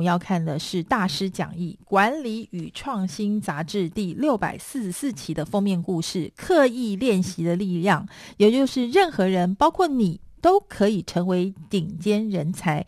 我们要看的是《大师讲义：管理与创新》杂志第六百四十四期的封面故事——刻意练习的力量，也就是任何人，包括你，都可以成为顶尖人才。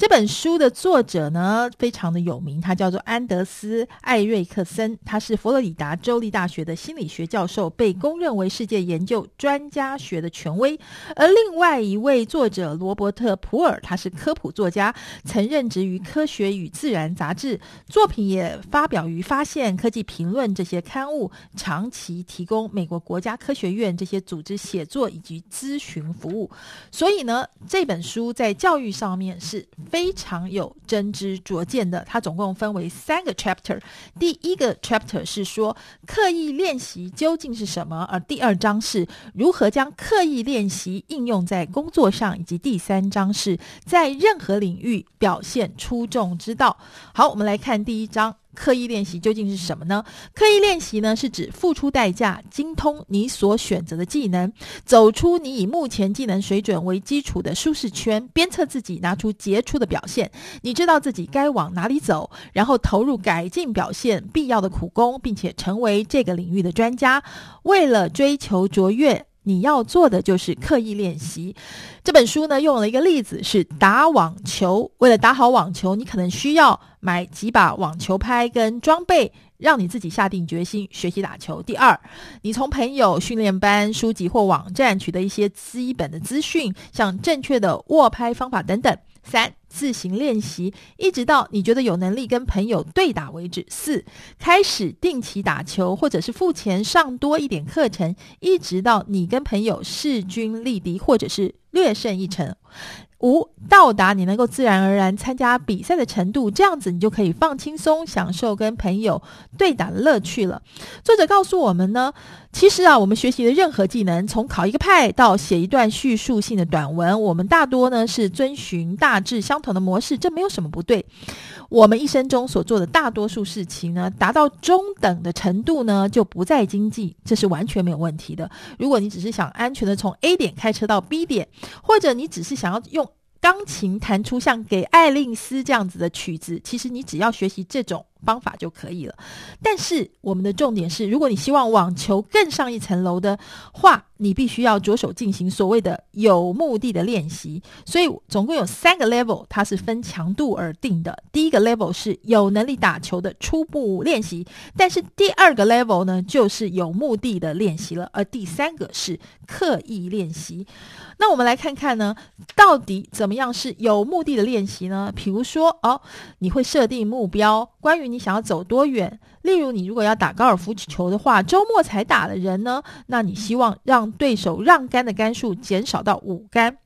这本书的作者呢，非常的有名，他叫做安德斯·艾瑞克森，他是佛罗里达州立大学的心理学教授，被公认为世界研究专家学的权威。而另外一位作者罗伯特·普尔，他是科普作家，曾任职于《科学与自然》杂志，作品也发表于《发现》《科技评论》这些刊物，长期提供美国国家科学院这些组织写作以及咨询服务。所以呢，这本书在教育上面是。非常有真知灼见的，它总共分为三个 chapter。第一个 chapter 是说刻意练习究竟是什么，而第二章是如何将刻意练习应用在工作上，以及第三章是在任何领域表现出众之道。好，我们来看第一章。刻意练习究竟是什么呢？刻意练习呢，是指付出代价，精通你所选择的技能，走出你以目前技能水准为基础的舒适圈，鞭策自己拿出杰出的表现。你知道自己该往哪里走，然后投入改进表现必要的苦功，并且成为这个领域的专家。为了追求卓越。你要做的就是刻意练习。这本书呢，用了一个例子是打网球。为了打好网球，你可能需要买几把网球拍跟装备，让你自己下定决心学习打球。第二，你从朋友、训练班、书籍或网站取得一些基本的资讯，像正确的握拍方法等等。三、自行练习，一直到你觉得有能力跟朋友对打为止。四、开始定期打球，或者是付钱上多一点课程，一直到你跟朋友势均力敌，或者是略胜一筹。五、到达你能够自然而然参加比赛的程度，这样子你就可以放轻松，享受跟朋友对打的乐趣了。作者告诉我们呢，其实啊，我们学习的任何技能，从考一个派到写一段叙述性的短文，我们大多呢是遵循大致相同的模式，这没有什么不对。我们一生中所做的大多数事情呢，达到中等的程度呢，就不再经济，这是完全没有问题的。如果你只是想安全的从 A 点开车到 B 点，或者你只是想要用钢琴弹出像给爱丽丝这样子的曲子，其实你只要学习这种方法就可以了。但是我们的重点是，如果你希望网球更上一层楼的话，你必须要着手进行所谓的有目的的练习。所以总共有三个 level，它是分强度而定的。第一个 level 是有能力打球的初步练习，但是第二个 level 呢，就是有目的的练习了，而第三个是刻意练习。那我们来看看呢，到底怎么样是有目的的练习呢？比如说哦，你会设定目标，关于你想要走多远。例如，你如果要打高尔夫球的话，周末才打的人呢，那你希望让对手让杆的杆数减少到五杆。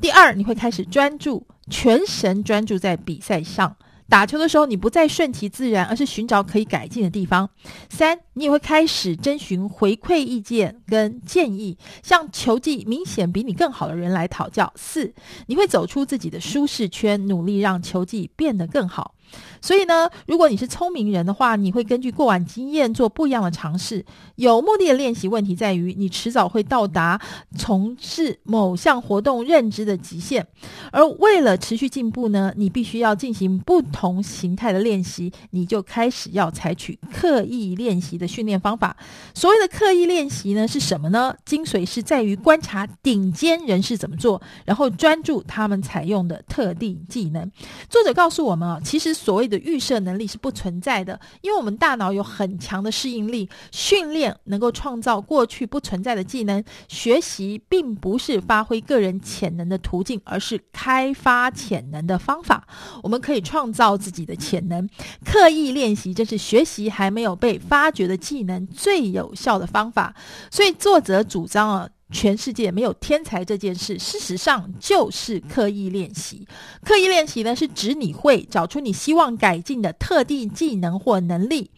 第二，你会开始专注，全神专注在比赛上。打球的时候，你不再顺其自然，而是寻找可以改进的地方。三，你也会开始征询回馈意见跟建议，向球技明显比你更好的人来讨教。四，你会走出自己的舒适圈，努力让球技变得更好。所以呢，如果你是聪明人的话，你会根据过往经验做不一样的尝试。有目的的练习，问题在于你迟早会到达从事某项活动认知的极限。而为了持续进步呢，你必须要进行不同形态的练习。你就开始要采取刻意练习的训练方法。所谓的刻意练习呢，是什么呢？精髓是在于观察顶尖人士怎么做，然后专注他们采用的特定技能。作者告诉我们啊，其实。所谓的预设能力是不存在的，因为我们大脑有很强的适应力，训练能够创造过去不存在的技能。学习并不是发挥个人潜能的途径，而是开发潜能的方法。我们可以创造自己的潜能，刻意练习，这是学习还没有被发掘的的技能最有效的方法。所以作者主张啊。全世界没有天才这件事，事实上就是刻意练习。刻意练习呢，是指你会找出你希望改进的特定技能或能力，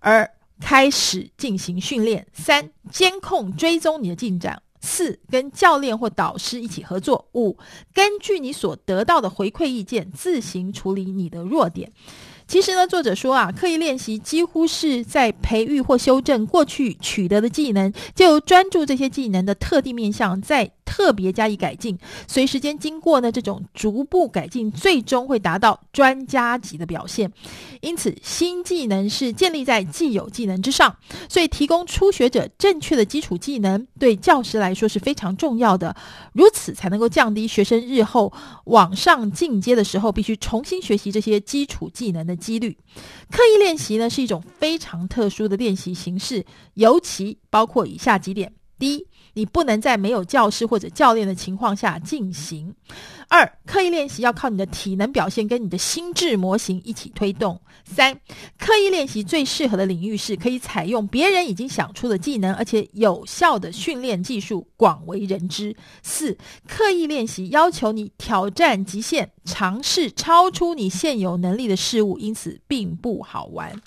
而开始进行训练。三、监控追踪你的进展。四、跟教练或导师一起合作。五、根据你所得到的回馈意见，自行处理你的弱点。其实呢，作者说啊，刻意练习几乎是在培育或修正过去取得的技能，就专注这些技能的特定面向，在特别加以改进。随时间经过呢，这种逐步改进，最终会达到专家级的表现。因此，新技能是建立在既有技能之上，所以提供初学者正确的基础技能，对教师来说是非常重要的。如此才能够降低学生日后往上进阶的时候必须重新学习这些基础技能的几率。刻意练习呢，是一种非常特殊的练习形式，尤其包括以下几点：第一，你不能在没有教师或者教练的情况下进行。二、刻意练习要靠你的体能表现跟你的心智模型一起推动。三、刻意练习最适合的领域是可以采用别人已经想出的技能，而且有效的训练技术广为人知。四、刻意练习要求你挑战极限，尝试超出你现有能力的事物，因此并不好玩。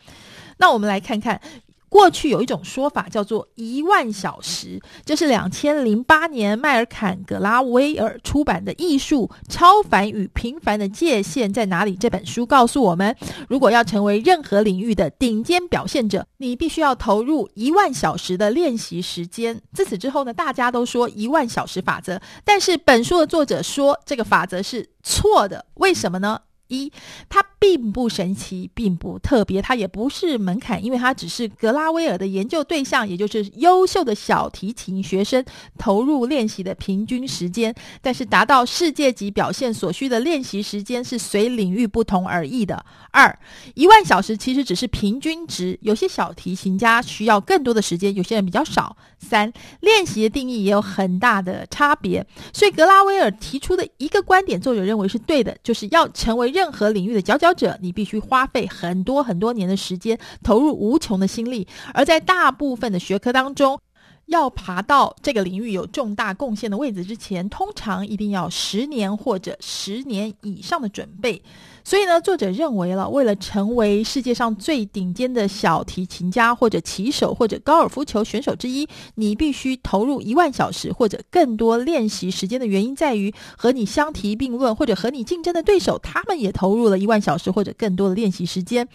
那我们来看看。过去有一种说法叫做一万小时，这是两千零八年迈尔坎·格拉威尔出版的《艺术：超凡与平凡的界限在哪里》这本书告诉我们，如果要成为任何领域的顶尖表现者，你必须要投入一万小时的练习时间。自此之后呢，大家都说一万小时法则，但是本书的作者说这个法则是错的，为什么呢？一，它并不神奇，并不特别，它也不是门槛，因为它只是格拉威尔的研究对象，也就是优秀的小提琴学生投入练习的平均时间。但是达到世界级表现所需的练习时间是随领域不同而异的。二，一万小时其实只是平均值，有些小提琴家需要更多的时间，有些人比较少。三，练习的定义也有很大的差别，所以格拉威尔提出的一个观点，作者认为是对的，就是要成为任何领域的佼佼者，你必须花费很多很多年的时间，投入无穷的心力。而在大部分的学科当中，要爬到这个领域有重大贡献的位置之前，通常一定要十年或者十年以上的准备。所以呢，作者认为了，为了成为世界上最顶尖的小提琴家，或者棋手，或者高尔夫球选手之一，你必须投入一万小时或者更多练习时间的原因在于，和你相提并论或者和你竞争的对手，他们也投入了一万小时或者更多的练习时间，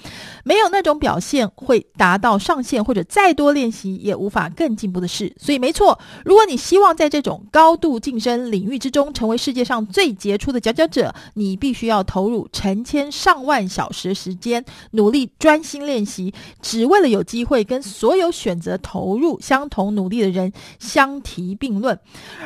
没有那种表现会达到上限，或者再多练习也无法更进步的事。所以没错，如果你希望在这种高度晋升领域之中成为世界上最杰出的佼佼者，你必须要投入成。成千上万小时时间，努力专心练习，只为了有机会跟所有选择投入相同努力的人相提并论。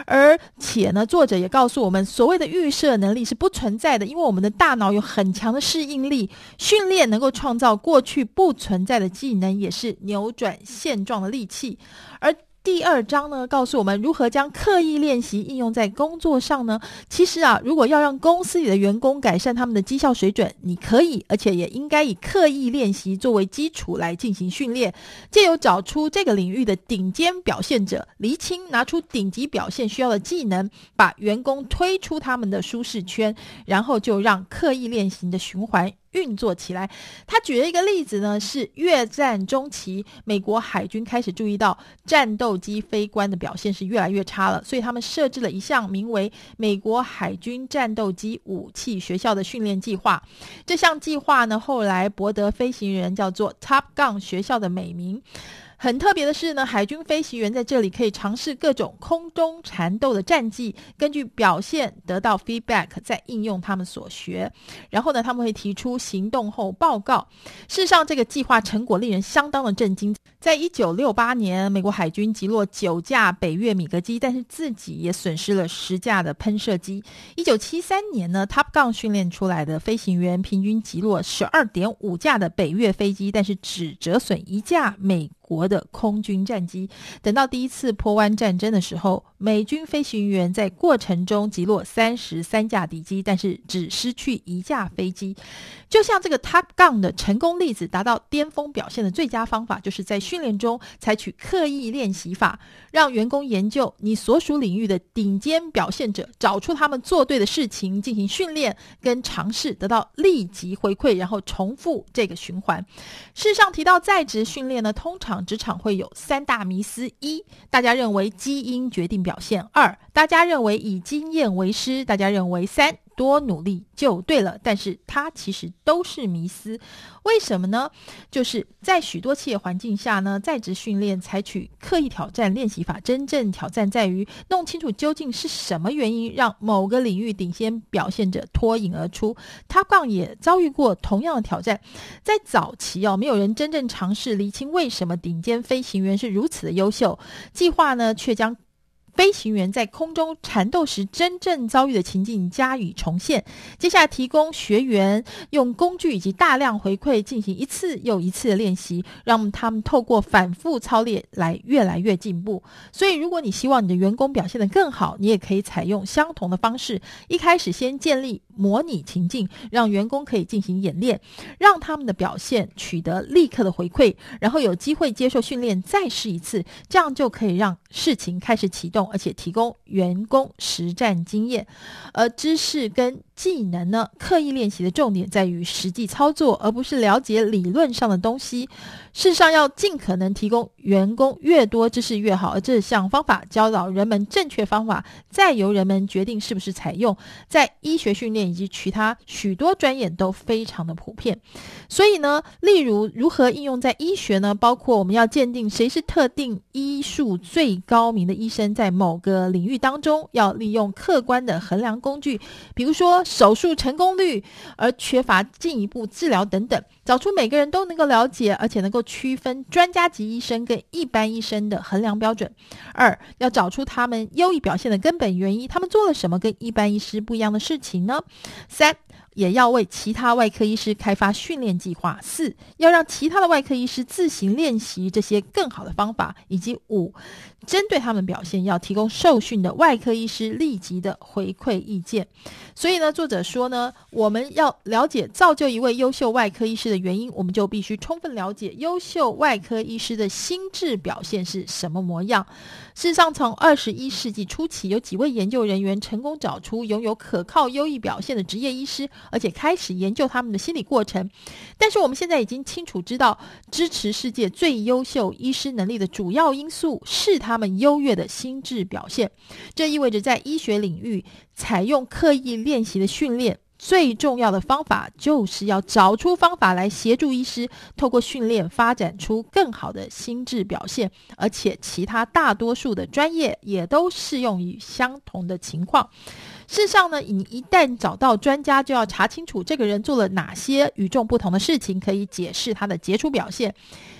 而且呢，作者也告诉我们，所谓的预设能力是不存在的，因为我们的大脑有很强的适应力，训练能够创造过去不存在的技能，也是扭转现状的利器。而第二章呢，告诉我们如何将刻意练习应用在工作上呢？其实啊，如果要让公司里的员工改善他们的绩效水准，你可以，而且也应该以刻意练习作为基础来进行训练，借由找出这个领域的顶尖表现者，厘清拿出顶级表现需要的技能，把员工推出他们的舒适圈，然后就让刻意练习的循环。运作起来。他举了一个例子呢，是越战中期，美国海军开始注意到战斗机飞官的表现是越来越差了，所以他们设置了一项名为“美国海军战斗机武器学校”的训练计划。这项计划呢，后来博得飞行员叫做 “Top Gun” 学校的美名。很特别的是呢，海军飞行员在这里可以尝试各种空中缠斗的战技，根据表现得到 feedback，再应用他们所学。然后呢，他们会提出行动后报告。事实上，这个计划成果令人相当的震惊。在一九六八年，美国海军击落九架北越米格机，但是自己也损失了十架的喷射机。一九七三年呢，Top Gun 训练出来的飞行员平均击落十二点五架的北越飞机，但是只折损一架美国的空军战机。等到第一次坡湾战争的时候，美军飞行员在过程中击落三十三架敌机，但是只失去一架飞机。就像这个 Top Gun 的成功例子，达到巅峰表现的最佳方法，就是在训练中采取刻意练习法，让员工研究你所属领域的顶尖表现者，找出他们做对的事情，进行训练跟尝试，得到立即回馈，然后重复这个循环。事实上，提到在职训练呢，通常职场会有三大迷思：一，大家认为基因决定表现；二，大家认为以经验为师；大家认为三。多努力就对了。但是它其实都是迷思，为什么呢？就是在许多企业环境下呢，在职训练采取刻意挑战练习法，真正挑战在于弄清楚究竟是什么原因让某个领域领先表现者脱颖而出。他杠也遭遇过同样的挑战，在早期哦，没有人真正尝试厘清为什么顶尖飞行员是如此的优秀，计划呢却将。飞行员在空中缠斗时真正遭遇的情境加以重现。接下来提供学员用工具以及大量回馈进行一次又一次的练习，让他们透过反复操练来越来越进步。所以，如果你希望你的员工表现得更好，你也可以采用相同的方式，一开始先建立。模拟情境，让员工可以进行演练，让他们的表现取得立刻的回馈，然后有机会接受训练，再试一次，这样就可以让事情开始启动，而且提供员工实战经验。而知识跟技能呢，刻意练习的重点在于实际操作，而不是了解理论上的东西。事实上，要尽可能提供员工越多知识越好，而这项方法教导人们正确方法，再由人们决定是不是采用。在医学训练以及其他许多专业都非常的普遍。所以呢，例如如何应用在医学呢？包括我们要鉴定谁是特定医术最高明的医生，在某个领域当中，要利用客观的衡量工具，比如说。手术成功率，而缺乏进一步治疗等等，找出每个人都能够了解，而且能够区分专家级医生跟一般医生的衡量标准。二，要找出他们优异表现的根本原因，他们做了什么跟一般医师不一样的事情呢？三。也要为其他外科医师开发训练计划。四，要让其他的外科医师自行练习这些更好的方法，以及五，针对他们表现要提供受训的外科医师立即的回馈意见。所以呢，作者说呢，我们要了解造就一位优秀外科医师的原因，我们就必须充分了解优秀外科医师的心智表现是什么模样。事实上，从二十一世纪初期，有几位研究人员成功找出拥有可靠优异表现的职业医师。而且开始研究他们的心理过程，但是我们现在已经清楚知道，支持世界最优秀医师能力的主要因素是他他们优越的心智表现。这意味着，在医学领域采用刻意练习的训练，最重要的方法就是要找出方法来协助医师透过训练发展出更好的心智表现。而且，其他大多数的专业也都适用于相同的情况。事实上呢，你一旦找到专家，就要查清楚这个人做了哪些与众不同的事情，可以解释他的杰出表现。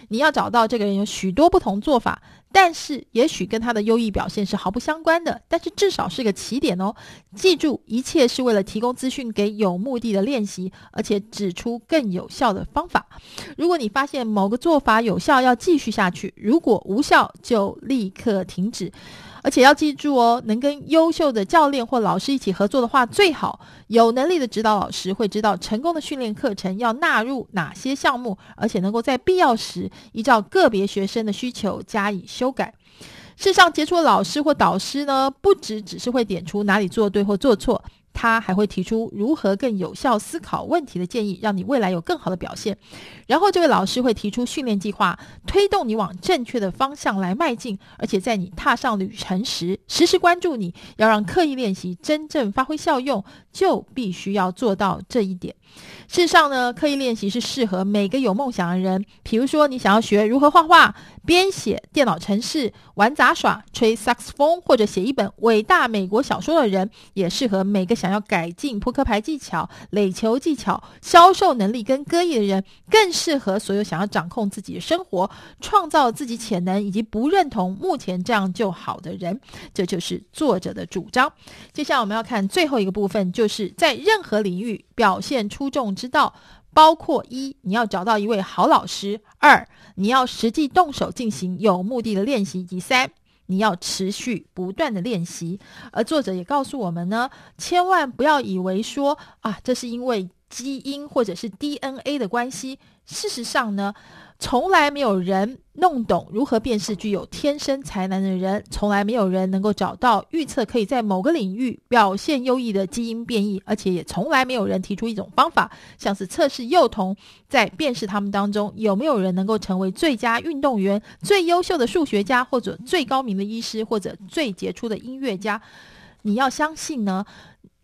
你要找到这个人有许多不同做法，但是也许跟他的优异表现是毫不相关的，但是至少是个起点哦。记住，一切是为了提供资讯给有目的的练习，而且指出更有效的方法。如果你发现某个做法有效，要继续下去；如果无效，就立刻停止。而且要记住哦，能跟优秀的教练或老师一起合作的话最好。有能力的指导老师会知道成功的训练课程要纳入哪些项目，而且能够在必要时依照个别学生的需求加以修改。事实上，杰出的老师或导师呢，不只只是会点出哪里做对或做错。他还会提出如何更有效思考问题的建议，让你未来有更好的表现。然后，这位老师会提出训练计划，推动你往正确的方向来迈进。而且，在你踏上旅程时，时时关注你。要让刻意练习真正发挥效用，就必须要做到这一点。事实上呢，刻意练习是适合每个有梦想的人。比如说，你想要学如何画画、编写电脑程式、玩杂耍、吹萨克斯风，或者写一本伟大美国小说的人，也适合每个想要改进扑克牌技巧、垒球技巧、销售能力跟歌艺的人，更适合所有想要掌控自己的生活、创造自己潜能以及不认同目前这样就好的人。这就是作者的主张。接下来我们要看最后一个部分，就是在任何领域表现出众。之道，包括一，你要找到一位好老师；二，你要实际动手进行有目的的练习；以及三，你要持续不断的练习。而作者也告诉我们呢，千万不要以为说啊，这是因为基因或者是 DNA 的关系。事实上呢，从来没有人弄懂如何辨识具有天生才能的人，从来没有人能够找到预测可以在某个领域表现优异的基因变异，而且也从来没有人提出一种方法，像是测试幼童，在辨识他们当中有没有人能够成为最佳运动员、最优秀的数学家，或者最高明的医师，或者最杰出的音乐家。你要相信呢。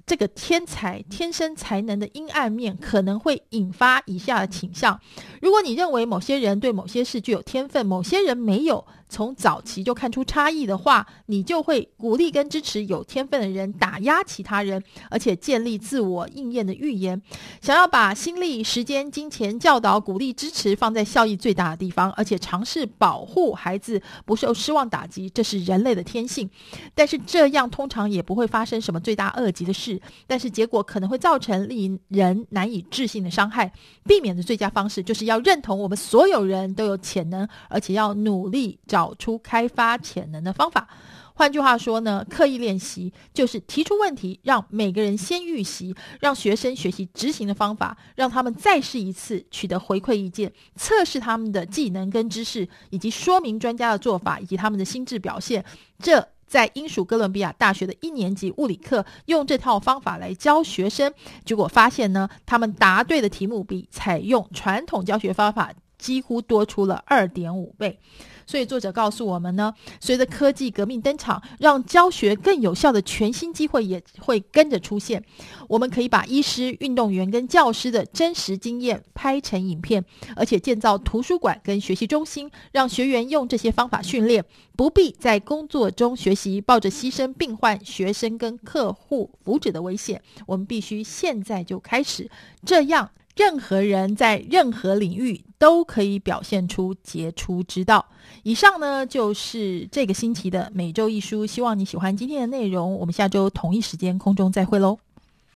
这个天才天生才能的阴暗面，可能会引发以下的倾向。如果你认为某些人对某些事具有天分，某些人没有，从早期就看出差异的话，你就会鼓励跟支持有天分的人，打压其他人，而且建立自我应验的预言。想要把心力、时间、金钱、教导、鼓励、支持放在效益最大的地方，而且尝试保护孩子不受失望打击，这是人类的天性。但是这样通常也不会发生什么罪大恶极的事，但是结果可能会造成令人难以置信的伤害。避免的最佳方式就是要认同我们所有人都有潜能，而且要努力找出开发潜能的方法。换句话说呢，刻意练习就是提出问题，让每个人先预习，让学生学习执行的方法，让他们再试一次，取得回馈意见，测试他们的技能跟知识，以及说明专家的做法以及他们的心智表现。这在英属哥伦比亚大学的一年级物理课用这套方法来教学生，结果发现呢，他们答对的题目比采用传统教学方法几乎多出了二点五倍。所以作者告诉我们呢，随着科技革命登场，让教学更有效的全新机会也会跟着出现。我们可以把医师、运动员跟教师的真实经验拍成影片，而且建造图书馆跟学习中心，让学员用这些方法训练，不必在工作中学习，抱着牺牲病患、学生跟客户福祉的危险。我们必须现在就开始，这样。任何人在任何领域都可以表现出杰出之道。以上呢，就是这个星期的每周一书，希望你喜欢今天的内容。我们下周同一时间空中再会喽。